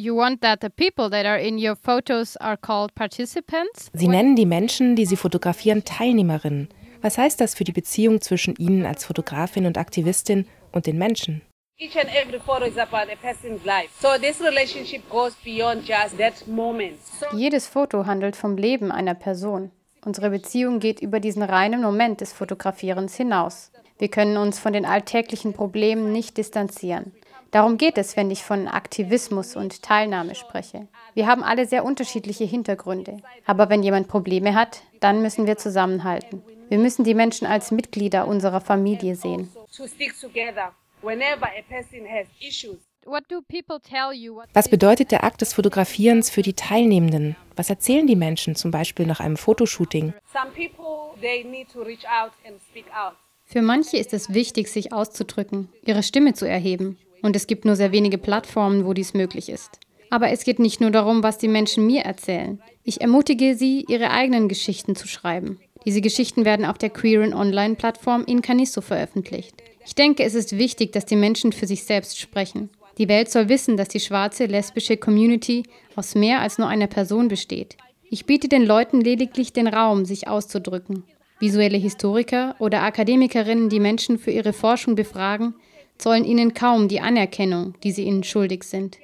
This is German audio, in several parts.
you want that the people that are in your photos are called participants? Sie nennen die Menschen, die Sie fotografieren, Teilnehmerinnen. Was heißt das für die Beziehung zwischen Ihnen als Fotografin und Aktivistin und den Menschen? Each and every photo is about a person's life. So this relationship goes beyond just that moment. So Jedes Foto handelt vom Leben einer Person. Unsere Beziehung geht über diesen reinen Moment des Fotografierens hinaus. Wir können uns von den alltäglichen Problemen nicht distanzieren. Darum geht es, wenn ich von Aktivismus und Teilnahme spreche. Wir haben alle sehr unterschiedliche Hintergründe. Aber wenn jemand Probleme hat, dann müssen wir zusammenhalten. Wir müssen die Menschen als Mitglieder unserer Familie sehen. to stick together whenever a person has issues. What do people tell you? What Was bedeutet der Akt des Fotografierens für die Teilnehmenden? Was erzählen die Menschen zum Beispiel nach einem Fotoshooting? Some people they need to reach out and speak out. Für manche ist es wichtig, sich auszudrücken, ihre Stimme zu erheben. Und es gibt nur sehr wenige Plattformen, wo dies möglich ist. Aber es geht nicht nur darum, was die Menschen mir erzählen. Ich ermutige sie, ihre eigenen Geschichten zu schreiben. Diese Geschichten werden auf der queeren Online-Plattform Incanisso veröffentlicht. Ich denke, es ist wichtig, dass die Menschen für sich selbst sprechen. Die Welt soll wissen, dass die schwarze lesbische Community aus mehr als nur einer Person besteht. Ich biete den Leuten lediglich den Raum, sich auszudrücken. Visuelle Historiker oder Akademikerinnen, die Menschen für ihre Forschung befragen, zollen ihnen kaum die Anerkennung, die sie ihnen schuldig sind.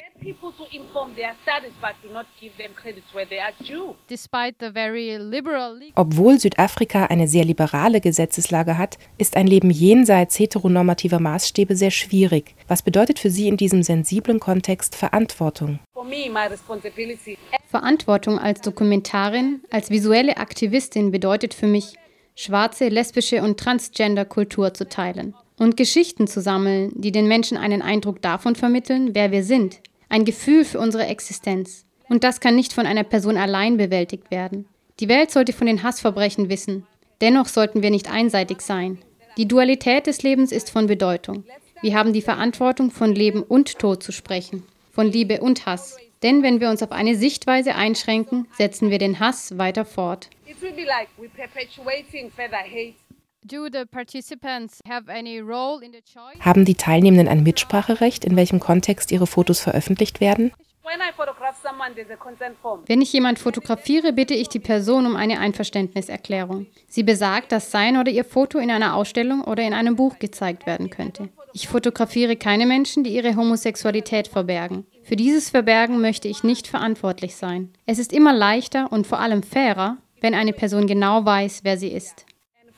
Obwohl Südafrika eine sehr liberale Gesetzeslage hat, ist ein Leben jenseits heteronormativer Maßstäbe sehr schwierig. Was bedeutet für Sie in diesem sensiblen Kontext Verantwortung? Verantwortung als Dokumentarin, als visuelle Aktivistin bedeutet für mich, schwarze, lesbische und transgender Kultur zu teilen und Geschichten zu sammeln, die den Menschen einen Eindruck davon vermitteln, wer wir sind, ein Gefühl für unsere Existenz. Und das kann nicht von einer Person allein bewältigt werden. Die Welt sollte von den Hassverbrechen wissen. Dennoch sollten wir nicht einseitig sein. Die Dualität des Lebens ist von Bedeutung. Wir haben die Verantwortung, von Leben und Tod zu sprechen, von Liebe und Hass. Denn wenn wir uns auf eine Sichtweise einschränken, setzen wir den Hass weiter fort. it will be like we're perpetuating further hate. Do the participants have any role in the choice? Haben die Teilnehmenden ein Mitspracherecht, in welchem Kontext ihre Fotos veröffentlicht werden? Wenn ich jemand fotografiere, bitte ich die Person um eine Einverständniserklärung. Sie besagt, dass sein oder ihr Foto in einer Ausstellung oder in einem Buch gezeigt werden könnte. Ich fotografiere keine Menschen, die ihre Homosexualität verbergen. Für dieses Verbergen möchte ich nicht verantwortlich sein. Es ist immer leichter und vor allem fairer, wenn eine Person genau weiß, wer sie ist.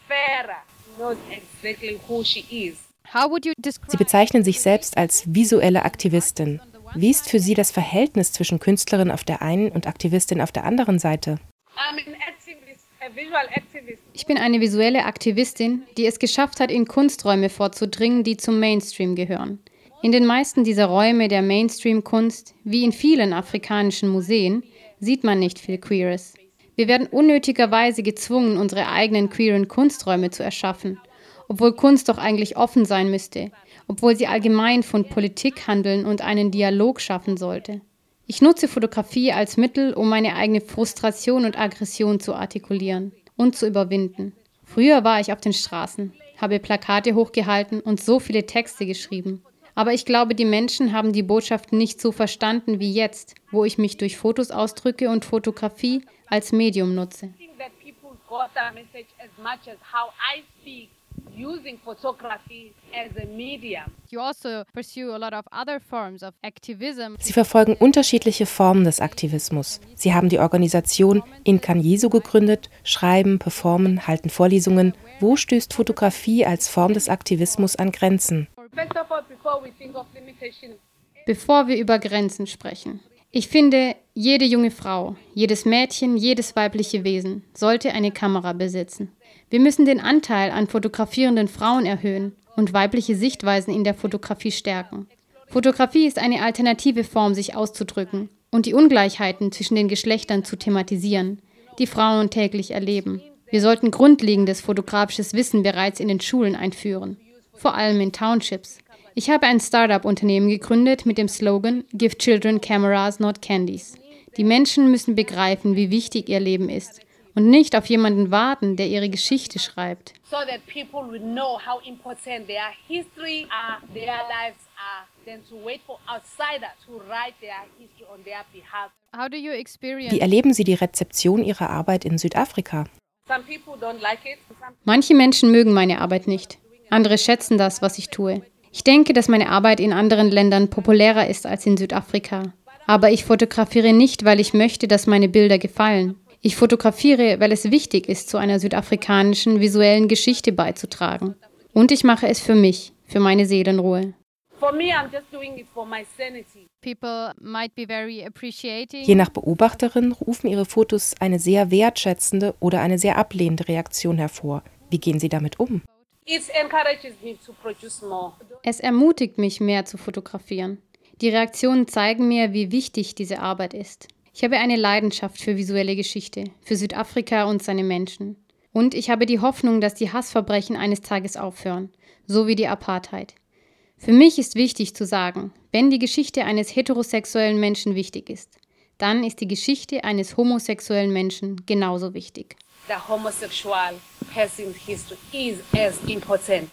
Farah knows exactly who she is. How would you Sie describe bezeichnen sich selbst als visuelle Aktivistin. Wie ist für Sie das Verhältnis zwischen Künstlerin auf der einen und Aktivistin auf der anderen Seite? Ich bin eine visuelle Aktivistin, die es geschafft hat, in Kunsträume vorzudringen, die zum Mainstream gehören. In den meisten dieser Räume der Mainstream-Kunst, wie in vielen afrikanischen Museen, sieht man nicht viel Queeres. Wir werden unnötigerweise gezwungen, unsere eigenen queeren Kunsträume zu erschaffen, obwohl Kunst doch eigentlich offen sein müsste, obwohl sie allgemein von Politik handeln und einen Dialog schaffen sollte. Ich nutze Fotografie als Mittel, um meine eigene Frustration und Aggression zu artikulieren und zu überwinden. Früher war ich auf den Straßen, habe Plakate hochgehalten und so viele Texte geschrieben. Aber ich glaube, die Menschen haben die Botschaft nicht so verstanden wie jetzt, wo ich mich durch Fotos ausdrücke und Fotografie als Medium nutze. Using photography as a medium. You also pursue a lot of other forms of activism. Sie verfolgen unterschiedliche Formen des Aktivismus. Sie haben die Organisation Incan Jesu gegründet, schreiben, performen, halten Vorlesungen. Wo stößt Fotografie als Form des Aktivismus an Grenzen? Bevor wir über Grenzen sprechen. Ich finde, jede junge Frau, jedes Mädchen, jedes weibliche Wesen sollte eine Kamera besitzen. Wir müssen den Anteil an fotografierenden Frauen erhöhen und weibliche Sichtweisen in der Fotografie stärken. Fotografie ist eine alternative Form, sich auszudrücken und die Ungleichheiten zwischen den Geschlechtern zu thematisieren, die Frauen täglich erleben. Wir sollten grundlegendes fotografisches Wissen bereits in den Schulen einführen, vor allem in Townships. Ich habe ein Startup-Unternehmen gegründet mit dem Slogan Give Children Cameras, not Candies. Die Menschen müssen begreifen, wie wichtig ihr Leben ist und nicht auf jemanden warten, der ihre Geschichte schreibt. so that people will know how important their history are, their lives are than to wait for outsider to write their history on their behalf. How do you experience Wie erleben Sie die Rezeption Ihrer Arbeit in Südafrika? Some people don't like it. Some Manche Menschen mögen meine Arbeit nicht. Andere schätzen das, was ich tue. Ich denke, dass meine Arbeit in anderen Ländern populärer ist als in Südafrika. Aber ich fotografiere nicht, weil ich möchte, dass meine Bilder gefallen. Ich fotografiere, weil es wichtig ist, zu einer südafrikanischen visuellen Geschichte beizutragen. Und ich mache es für mich, für meine Seelenruhe. for me, I'm just doing it for my sanity. People might be very appreciating. Je nach Beobachterin rufen Ihre Fotos eine sehr wertschätzende oder eine sehr ablehnende Reaktion hervor. Wie gehen Sie damit um? Es ermutigt mich, mehr zu fotografieren. Die Reaktionen zeigen mir, wie wichtig diese Arbeit ist. Ich habe eine Leidenschaft für visuelle Geschichte, für Südafrika und seine Menschen. Und ich habe die Hoffnung, dass die Hassverbrechen eines Tages aufhören, so wie die Apartheid. Für mich ist wichtig zu sagen, wenn die Geschichte eines heterosexuellen Menschen wichtig ist, dann ist die Geschichte eines homosexuellen Menschen genauso wichtig. The homosexual person's history is as important.